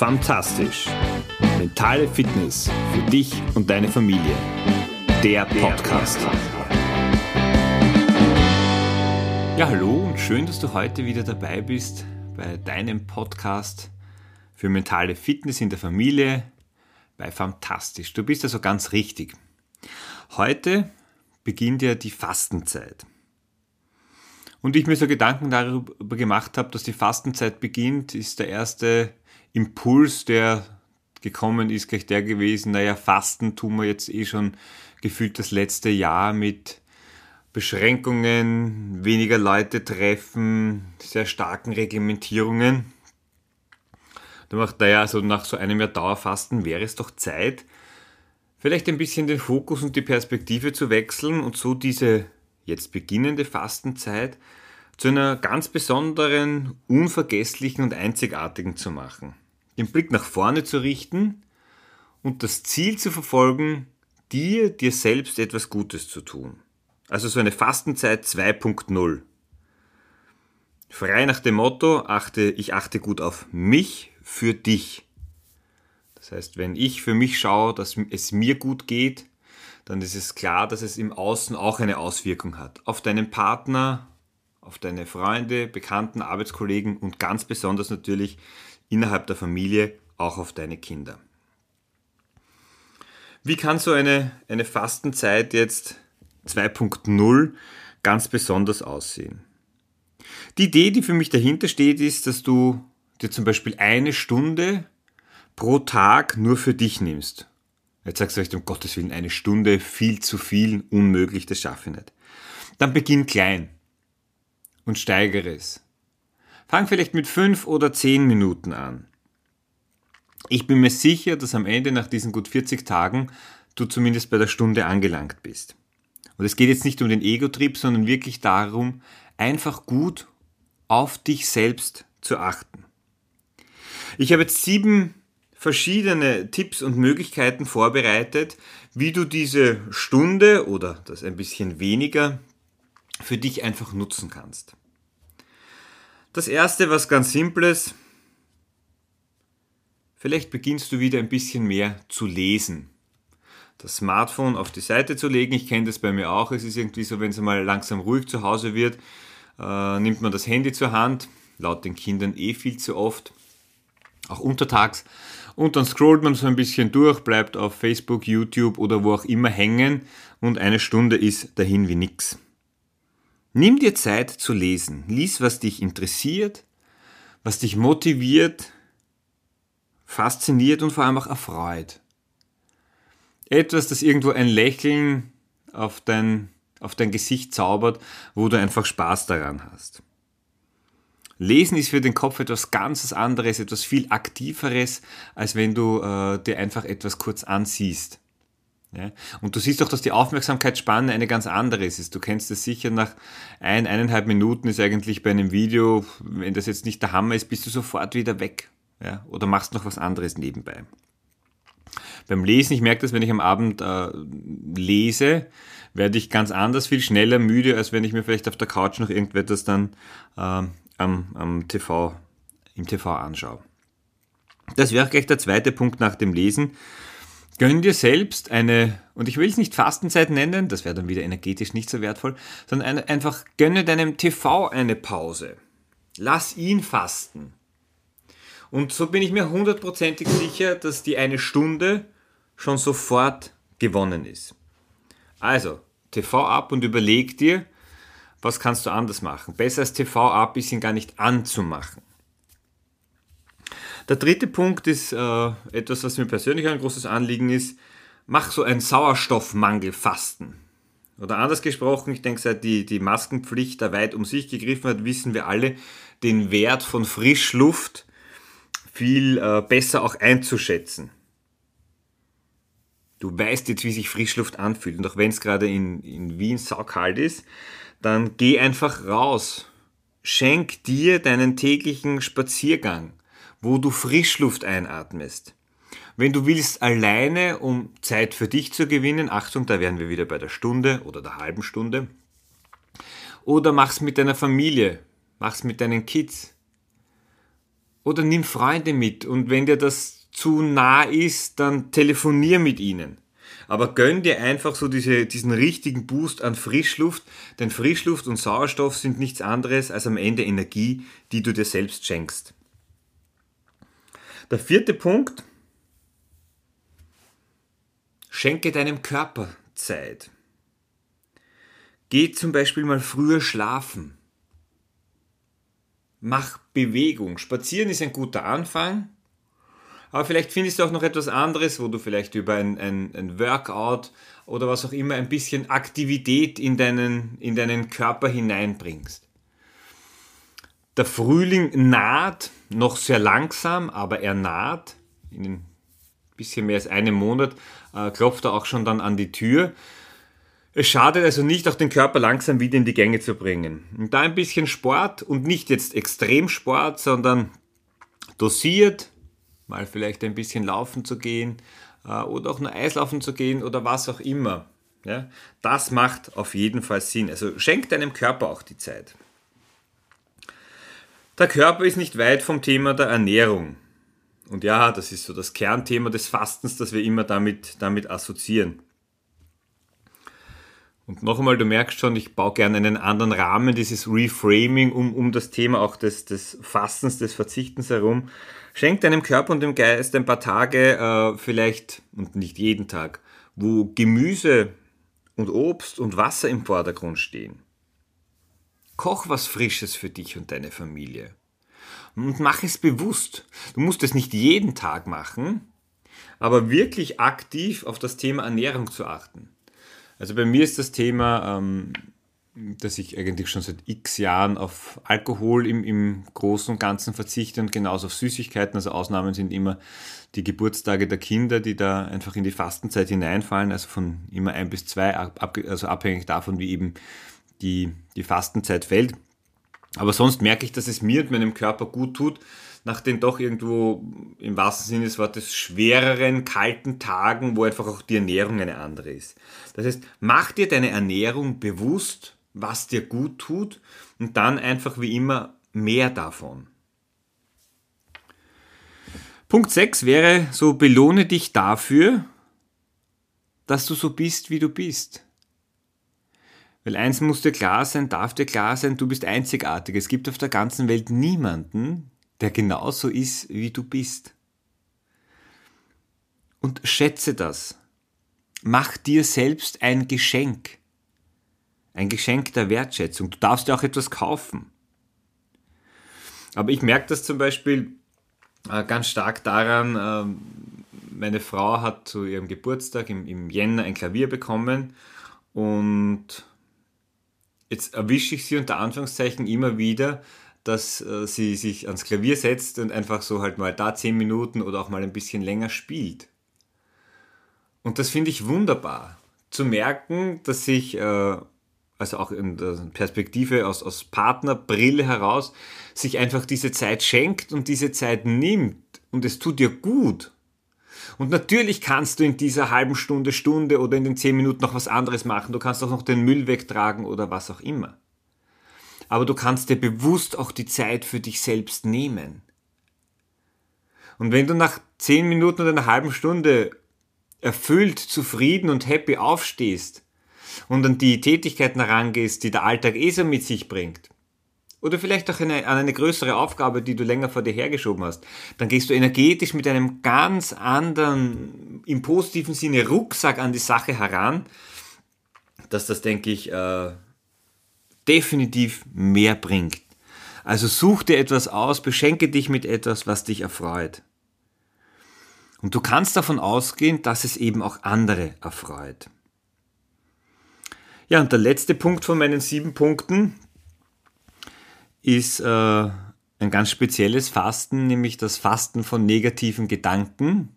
Fantastisch. Mentale Fitness für dich und deine Familie. Der Podcast. Ja, hallo und schön, dass du heute wieder dabei bist bei deinem Podcast für mentale Fitness in der Familie bei Fantastisch. Du bist also ganz richtig. Heute beginnt ja die Fastenzeit. Und ich mir so Gedanken darüber gemacht habe, dass die Fastenzeit beginnt, ist der erste Impuls, der gekommen ist, gleich der gewesen, naja, Fasten tun wir jetzt eh schon gefühlt das letzte Jahr mit Beschränkungen, weniger Leute treffen, sehr starken Reglementierungen. Da macht naja, also nach so einem Jahr Dauerfasten wäre es doch Zeit, vielleicht ein bisschen den Fokus und die Perspektive zu wechseln und so diese jetzt beginnende Fastenzeit zu einer ganz besonderen, unvergesslichen und einzigartigen zu machen. Den Blick nach vorne zu richten und das Ziel zu verfolgen, dir, dir selbst etwas Gutes zu tun. Also so eine Fastenzeit 2.0. Frei nach dem Motto, achte, ich achte gut auf mich für dich. Das heißt, wenn ich für mich schaue, dass es mir gut geht, dann ist es klar, dass es im Außen auch eine Auswirkung hat. Auf deinen Partner, auf deine Freunde, Bekannten, Arbeitskollegen und ganz besonders natürlich innerhalb der Familie auch auf deine Kinder. Wie kann so eine, eine Fastenzeit jetzt 2.0 ganz besonders aussehen? Die Idee, die für mich dahinter steht, ist, dass du dir zum Beispiel eine Stunde pro Tag nur für dich nimmst. Jetzt sagst du euch, um Gottes Willen, eine Stunde, viel zu viel, unmöglich, das schaffe ich nicht. Dann beginn klein und steigere es. Fang vielleicht mit fünf oder zehn Minuten an. Ich bin mir sicher, dass am Ende nach diesen gut 40 Tagen du zumindest bei der Stunde angelangt bist. Und es geht jetzt nicht um den Ego-Trip, sondern wirklich darum, einfach gut auf dich selbst zu achten. Ich habe jetzt sieben verschiedene Tipps und Möglichkeiten vorbereitet, wie du diese Stunde oder das ein bisschen weniger für dich einfach nutzen kannst. Das erste, was ganz simples, vielleicht beginnst du wieder ein bisschen mehr zu lesen. Das Smartphone auf die Seite zu legen, ich kenne das bei mir auch, es ist irgendwie so, wenn es mal langsam ruhig zu Hause wird, äh, nimmt man das Handy zur Hand, laut den Kindern eh viel zu oft, auch untertags, und dann scrollt man so ein bisschen durch, bleibt auf Facebook, YouTube oder wo auch immer hängen und eine Stunde ist dahin wie nix. Nimm dir Zeit zu lesen. Lies, was dich interessiert, was dich motiviert, fasziniert und vor allem auch erfreut. Etwas, das irgendwo ein Lächeln auf dein, auf dein Gesicht zaubert, wo du einfach Spaß daran hast. Lesen ist für den Kopf etwas ganz anderes, etwas viel aktiveres, als wenn du äh, dir einfach etwas kurz ansiehst. Ja? Und du siehst auch, dass die Aufmerksamkeitsspanne eine ganz andere ist. Du kennst es sicher, nach ein, eineinhalb Minuten ist eigentlich bei einem Video, wenn das jetzt nicht der Hammer ist, bist du sofort wieder weg. Ja? Oder machst noch was anderes nebenbei. Beim Lesen, ich merke das, wenn ich am Abend äh, lese, werde ich ganz anders, viel schneller müde, als wenn ich mir vielleicht auf der Couch noch irgendetwas dann äh, am, am TV, im TV anschaue. Das wäre gleich der zweite Punkt nach dem Lesen. Gönn dir selbst eine, und ich will es nicht Fastenzeit nennen, das wäre dann wieder energetisch nicht so wertvoll, sondern eine, einfach gönne deinem TV eine Pause. Lass ihn fasten. Und so bin ich mir hundertprozentig sicher, dass die eine Stunde schon sofort gewonnen ist. Also, TV ab und überleg dir, was kannst du anders machen. Besser als TV ab ist ihn gar nicht anzumachen. Der dritte Punkt ist äh, etwas, was mir persönlich ein großes Anliegen ist. Mach so ein Sauerstoffmangelfasten. Oder anders gesprochen, ich denke, seit die, die Maskenpflicht da weit um sich gegriffen hat, wissen wir alle den Wert von Frischluft viel äh, besser auch einzuschätzen. Du weißt jetzt, wie sich Frischluft anfühlt. Und auch wenn es gerade in, in Wien saukalt ist, dann geh einfach raus. Schenk dir deinen täglichen Spaziergang wo du Frischluft einatmest. Wenn du willst alleine, um Zeit für dich zu gewinnen, Achtung, da wären wir wieder bei der Stunde oder der halben Stunde, oder mach's mit deiner Familie, mach's mit deinen Kids. Oder nimm Freunde mit und wenn dir das zu nah ist, dann telefonier mit ihnen. Aber gönn dir einfach so diese, diesen richtigen Boost an Frischluft, denn Frischluft und Sauerstoff sind nichts anderes als am Ende Energie, die du dir selbst schenkst. Der vierte Punkt, schenke deinem Körper Zeit. Geh zum Beispiel mal früher schlafen. Mach Bewegung. Spazieren ist ein guter Anfang. Aber vielleicht findest du auch noch etwas anderes, wo du vielleicht über ein, ein, ein Workout oder was auch immer ein bisschen Aktivität in deinen, in deinen Körper hineinbringst. Der Frühling naht, noch sehr langsam, aber er naht. In ein bisschen mehr als einem Monat äh, klopft er auch schon dann an die Tür. Es schadet also nicht, auch den Körper langsam wieder in die Gänge zu bringen. Und da ein bisschen Sport und nicht jetzt Extremsport, sondern dosiert, mal vielleicht ein bisschen laufen zu gehen äh, oder auch nur Eislaufen zu gehen oder was auch immer. Ja, das macht auf jeden Fall Sinn. Also schenk deinem Körper auch die Zeit. Der Körper ist nicht weit vom Thema der Ernährung. Und ja, das ist so das Kernthema des Fastens, das wir immer damit, damit assoziieren. Und noch einmal, du merkst schon, ich baue gerne einen anderen Rahmen, dieses Reframing um, um das Thema auch des, des Fastens, des Verzichtens herum. Schenk deinem Körper und dem Geist ein paar Tage, äh, vielleicht, und nicht jeden Tag, wo Gemüse und Obst und Wasser im Vordergrund stehen. Koch was Frisches für dich und deine Familie. Und mach es bewusst. Du musst es nicht jeden Tag machen, aber wirklich aktiv auf das Thema Ernährung zu achten. Also bei mir ist das Thema, ähm, dass ich eigentlich schon seit x Jahren auf Alkohol im, im Großen und Ganzen verzichte und genauso auf Süßigkeiten. Also Ausnahmen sind immer die Geburtstage der Kinder, die da einfach in die Fastenzeit hineinfallen, also von immer ein bis zwei, also abhängig davon, wie eben die, die Fastenzeit fällt. Aber sonst merke ich, dass es mir und meinem Körper gut tut, nach den doch irgendwo im wahrsten Sinne des Wortes schwereren, kalten Tagen, wo einfach auch die Ernährung eine andere ist. Das heißt, mach dir deine Ernährung bewusst, was dir gut tut und dann einfach wie immer mehr davon. Punkt 6 wäre so, belohne dich dafür, dass du so bist, wie du bist. Weil eins muss dir klar sein, darf dir klar sein, du bist einzigartig. Es gibt auf der ganzen Welt niemanden, der genauso ist, wie du bist. Und schätze das. Mach dir selbst ein Geschenk. Ein Geschenk der Wertschätzung. Du darfst dir auch etwas kaufen. Aber ich merke das zum Beispiel äh, ganz stark daran, äh, meine Frau hat zu ihrem Geburtstag im, im Jänner ein Klavier bekommen und jetzt erwische ich sie unter Anführungszeichen immer wieder, dass äh, sie sich ans Klavier setzt und einfach so halt mal da zehn Minuten oder auch mal ein bisschen länger spielt. Und das finde ich wunderbar. Zu merken, dass sich, äh, also auch in der Perspektive aus, aus Partnerbrille heraus, sich einfach diese Zeit schenkt und diese Zeit nimmt und es tut dir gut. Und natürlich kannst du in dieser halben Stunde, Stunde oder in den zehn Minuten noch was anderes machen. Du kannst auch noch den Müll wegtragen oder was auch immer aber du kannst dir bewusst auch die Zeit für dich selbst nehmen. Und wenn du nach zehn Minuten oder einer halben Stunde erfüllt, zufrieden und happy aufstehst und an die Tätigkeiten herangehst, die der Alltag eh so mit sich bringt, oder vielleicht auch eine, an eine größere Aufgabe, die du länger vor dir hergeschoben hast, dann gehst du energetisch mit einem ganz anderen, im positiven Sinne Rucksack an die Sache heran, dass das, denke ich, äh, definitiv mehr bringt. Also such dir etwas aus, beschenke dich mit etwas, was dich erfreut. Und du kannst davon ausgehen, dass es eben auch andere erfreut. Ja, und der letzte Punkt von meinen sieben Punkten ist äh, ein ganz spezielles Fasten, nämlich das Fasten von negativen Gedanken.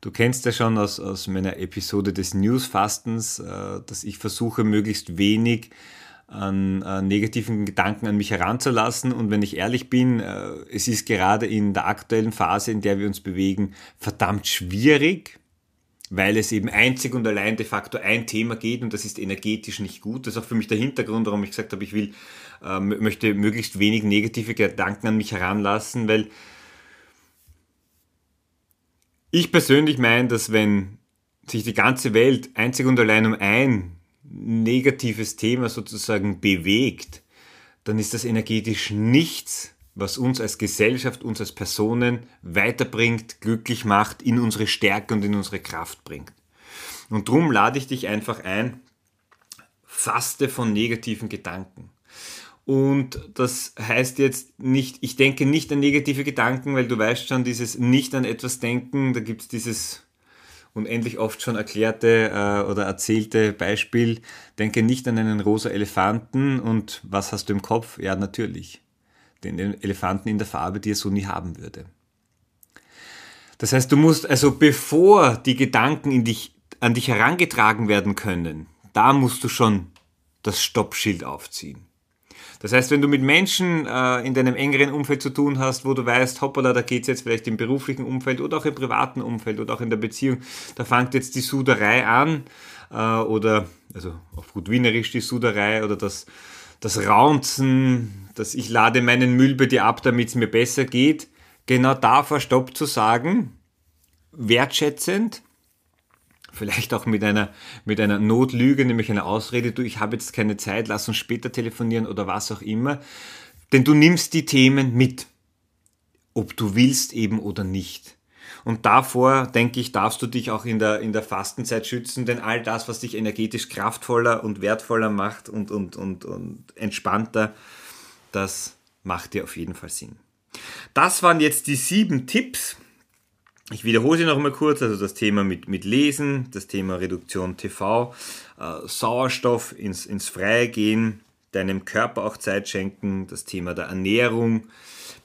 Du kennst ja schon aus, aus meiner Episode des News-Fastens, äh, dass ich versuche, möglichst wenig an, an negativen Gedanken an mich heranzulassen. Und wenn ich ehrlich bin, äh, es ist gerade in der aktuellen Phase, in der wir uns bewegen, verdammt schwierig, weil es eben einzig und allein de facto ein Thema geht und das ist energetisch nicht gut. Das ist auch für mich der Hintergrund, warum ich gesagt habe, ich will, äh, möchte möglichst wenig negative Gedanken an mich heranlassen, weil ich persönlich meine, dass wenn sich die ganze Welt einzig und allein um ein negatives Thema sozusagen bewegt, dann ist das energetisch nichts was uns als Gesellschaft, uns als Personen weiterbringt, glücklich macht, in unsere Stärke und in unsere Kraft bringt. Und darum lade ich dich einfach ein, faste von negativen Gedanken. Und das heißt jetzt nicht, ich denke nicht an negative Gedanken, weil du weißt schon, dieses nicht an etwas denken, da gibt es dieses unendlich oft schon erklärte äh, oder erzählte Beispiel, denke nicht an einen rosa Elefanten und was hast du im Kopf? Ja, natürlich. Den Elefanten in der Farbe, die er so nie haben würde. Das heißt, du musst also, bevor die Gedanken dich, an dich herangetragen werden können, da musst du schon das Stoppschild aufziehen. Das heißt, wenn du mit Menschen äh, in deinem engeren Umfeld zu tun hast, wo du weißt, hoppala, da geht es jetzt vielleicht im beruflichen Umfeld oder auch im privaten Umfeld oder auch in der Beziehung, da fängt jetzt die Suderei an äh, oder, also auf gut Wienerisch die Suderei oder das, das Raunzen, dass ich lade meinen Müll bei dir ab, damit es mir besser geht. Genau davor Stopp zu sagen, wertschätzend, vielleicht auch mit einer, mit einer Notlüge, nämlich einer Ausrede, du, ich habe jetzt keine Zeit, lass uns später telefonieren oder was auch immer. Denn du nimmst die Themen mit, ob du willst eben oder nicht. Und davor, denke ich, darfst du dich auch in der, in der Fastenzeit schützen, denn all das, was dich energetisch kraftvoller und wertvoller macht und, und, und, und entspannter, das macht dir auf jeden Fall Sinn. Das waren jetzt die sieben Tipps, ich wiederhole sie noch mal kurz, also das Thema mit, mit Lesen, das Thema Reduktion TV, äh, Sauerstoff ins, ins Freie gehen, deinem Körper auch Zeit schenken, das Thema der Ernährung,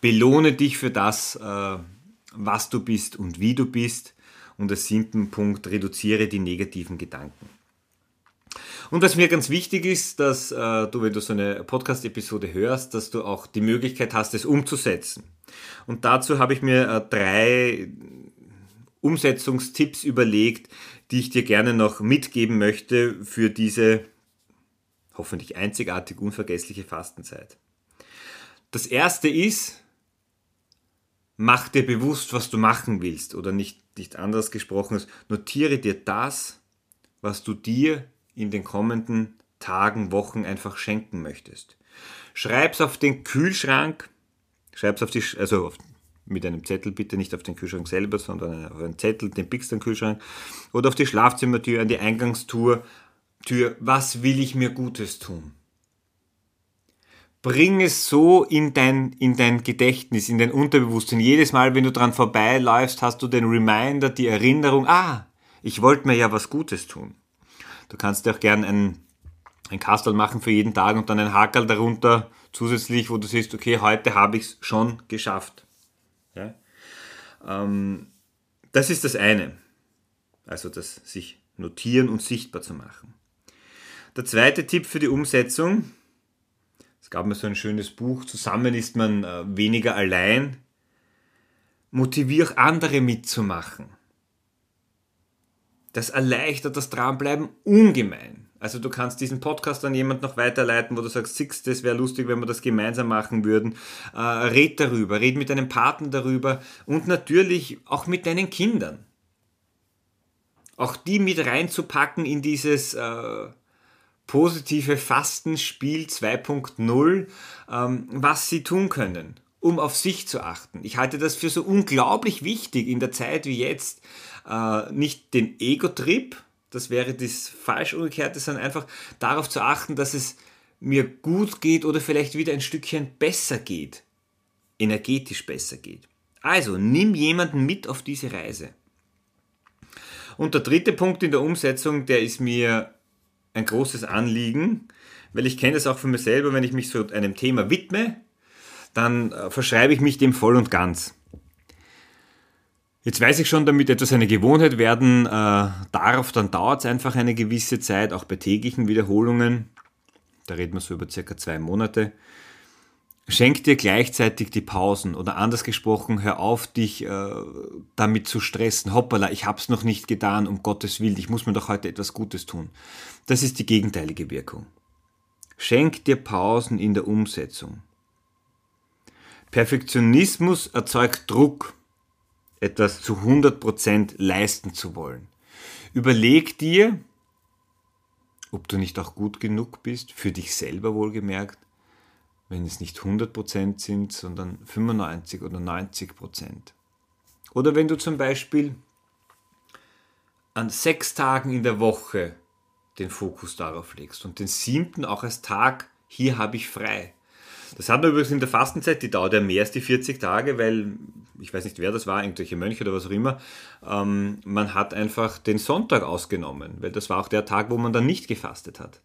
belohne dich für das, äh, was du bist und wie du bist und der siebten Punkt, reduziere die negativen Gedanken. Und was mir ganz wichtig ist, dass äh, du, wenn du so eine Podcast-Episode hörst, dass du auch die Möglichkeit hast, es umzusetzen. Und dazu habe ich mir äh, drei Umsetzungstipps überlegt, die ich dir gerne noch mitgeben möchte für diese hoffentlich einzigartig unvergessliche Fastenzeit. Das erste ist, mach dir bewusst, was du machen willst oder nicht, nicht anders gesprochen, notiere dir das, was du dir in den kommenden Tagen, Wochen einfach schenken möchtest. Schreib's auf den Kühlschrank, schreib's auf die, also auf mit einem Zettel, bitte nicht auf den Kühlschrank selber, sondern auf einen Zettel, den pickst du Kühlschrank, oder auf die Schlafzimmertür, an die Eingangstür, Tür, was will ich mir Gutes tun? Bring es so in dein, in dein Gedächtnis, in dein Unterbewusstsein. Jedes Mal, wenn du dran vorbeiläufst, hast du den Reminder, die Erinnerung, ah, ich wollte mir ja was Gutes tun. Du kannst dir auch gern ein, ein Kastel machen für jeden Tag und dann ein Hakel darunter zusätzlich, wo du siehst, okay, heute habe ich es schon geschafft. Ja? Ähm, das ist das eine. Also das sich notieren und sichtbar zu machen. Der zweite Tipp für die Umsetzung, es gab mir so ein schönes Buch, zusammen ist man äh, weniger allein, motiviere andere mitzumachen. Das erleichtert das Dranbleiben ungemein. Also du kannst diesen Podcast an jemand noch weiterleiten, wo du sagst, Six, das wäre lustig, wenn wir das gemeinsam machen würden. Äh, red darüber, red mit deinem Partner darüber und natürlich auch mit deinen Kindern. Auch die mit reinzupacken in dieses äh, positive Fastenspiel 2.0, ähm, was sie tun können, um auf sich zu achten. Ich halte das für so unglaublich wichtig in der Zeit wie jetzt, äh, nicht den Ego-Trip, das wäre das falsch umgekehrte, sondern einfach darauf zu achten, dass es mir gut geht oder vielleicht wieder ein Stückchen besser geht. Energetisch besser geht. Also nimm jemanden mit auf diese Reise. Und der dritte Punkt in der Umsetzung, der ist mir ein großes Anliegen, weil ich kenne das auch von mir selber, wenn ich mich so einem Thema widme, dann äh, verschreibe ich mich dem voll und ganz. Jetzt weiß ich schon, damit etwas eine Gewohnheit werden äh, darf, dann dauert es einfach eine gewisse Zeit, auch bei täglichen Wiederholungen. Da reden wir so über circa zwei Monate. Schenk dir gleichzeitig die Pausen oder anders gesprochen, hör auf, dich äh, damit zu stressen. Hoppala, ich hab's noch nicht getan, um Gottes Willen, ich muss mir doch heute etwas Gutes tun. Das ist die gegenteilige Wirkung. Schenk dir Pausen in der Umsetzung. Perfektionismus erzeugt Druck etwas zu 100% leisten zu wollen. Überleg dir, ob du nicht auch gut genug bist, für dich selber wohlgemerkt, wenn es nicht 100% sind, sondern 95 oder 90%. Oder wenn du zum Beispiel an sechs Tagen in der Woche den Fokus darauf legst und den siebten auch als Tag, hier habe ich frei. Das hat man übrigens in der Fastenzeit, die dauert ja mehr als die 40 Tage, weil, ich weiß nicht wer das war, irgendwelche Mönche oder was auch immer, ähm, man hat einfach den Sonntag ausgenommen, weil das war auch der Tag, wo man dann nicht gefastet hat.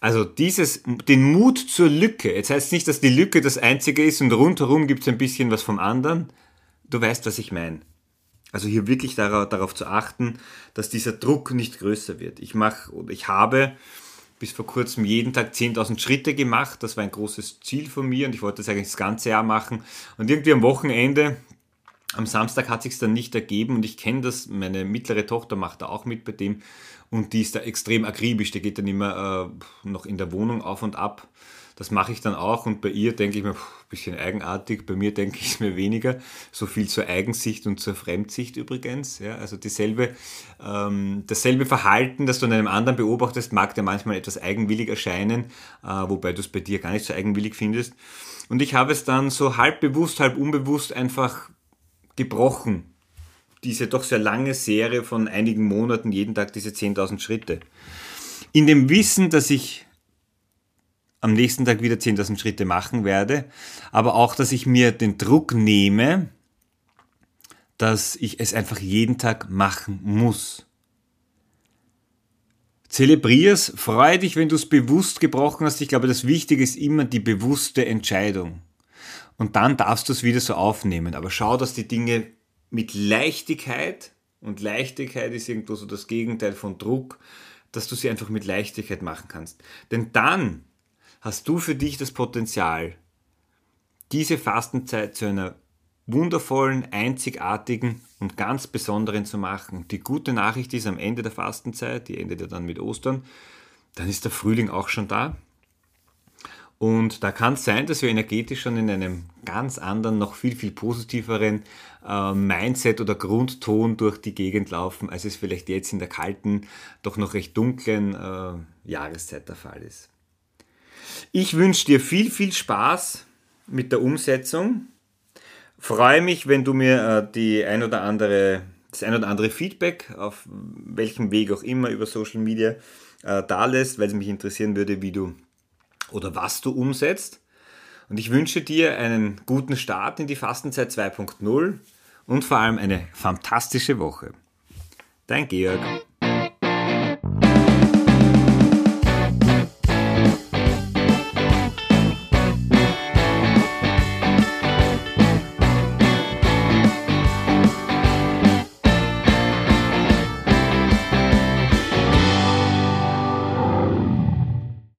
Also dieses, den Mut zur Lücke. Jetzt heißt es nicht, dass die Lücke das einzige ist und rundherum gibt es ein bisschen was vom anderen. Du weißt, was ich meine. Also hier wirklich darauf, darauf zu achten, dass dieser Druck nicht größer wird. Ich mache oder ich habe bis vor kurzem jeden Tag 10.000 Schritte gemacht. Das war ein großes Ziel von mir und ich wollte das eigentlich das ganze Jahr machen. Und irgendwie am Wochenende, am Samstag hat sich dann nicht ergeben und ich kenne das. Meine mittlere Tochter macht da auch mit bei dem und die ist da extrem akribisch. Die geht dann immer äh, noch in der Wohnung auf und ab. Das mache ich dann auch und bei ihr denke ich mir, ein bisschen eigenartig, bei mir denke ich es mir weniger. So viel zur Eigensicht und zur Fremdsicht übrigens. Ja, also dieselbe, ähm, dasselbe Verhalten, das du an einem anderen beobachtest, mag dir manchmal etwas eigenwillig erscheinen, äh, wobei du es bei dir gar nicht so eigenwillig findest. Und ich habe es dann so halb bewusst, halb unbewusst einfach gebrochen diese doch sehr lange Serie von einigen Monaten, jeden Tag diese 10.000 Schritte. In dem Wissen, dass ich am nächsten Tag wieder 10.000 Schritte machen werde, aber auch, dass ich mir den Druck nehme, dass ich es einfach jeden Tag machen muss. Zelebrier's, freu dich, wenn du es bewusst gebrochen hast. Ich glaube, das Wichtige ist immer die bewusste Entscheidung. Und dann darfst du es wieder so aufnehmen. Aber schau, dass die Dinge mit Leichtigkeit, und Leichtigkeit ist irgendwo so das Gegenteil von Druck, dass du sie einfach mit Leichtigkeit machen kannst. Denn dann hast du für dich das Potenzial, diese Fastenzeit zu einer wundervollen, einzigartigen und ganz besonderen zu machen. Die gute Nachricht ist am Ende der Fastenzeit, die endet ja dann mit Ostern, dann ist der Frühling auch schon da. Und da kann es sein, dass wir energetisch schon in einem ganz anderen, noch viel, viel positiveren äh, Mindset oder Grundton durch die Gegend laufen, als es vielleicht jetzt in der kalten, doch noch recht dunklen äh, Jahreszeit der Fall ist. Ich wünsche dir viel, viel Spaß mit der Umsetzung. Freue mich, wenn du mir äh, die ein oder andere, das ein oder andere Feedback auf welchem Weg auch immer über Social Media äh, da lässt, weil es mich interessieren würde, wie du oder was du umsetzt. Und ich wünsche dir einen guten Start in die Fastenzeit 2.0 und vor allem eine fantastische Woche. Dein Georg.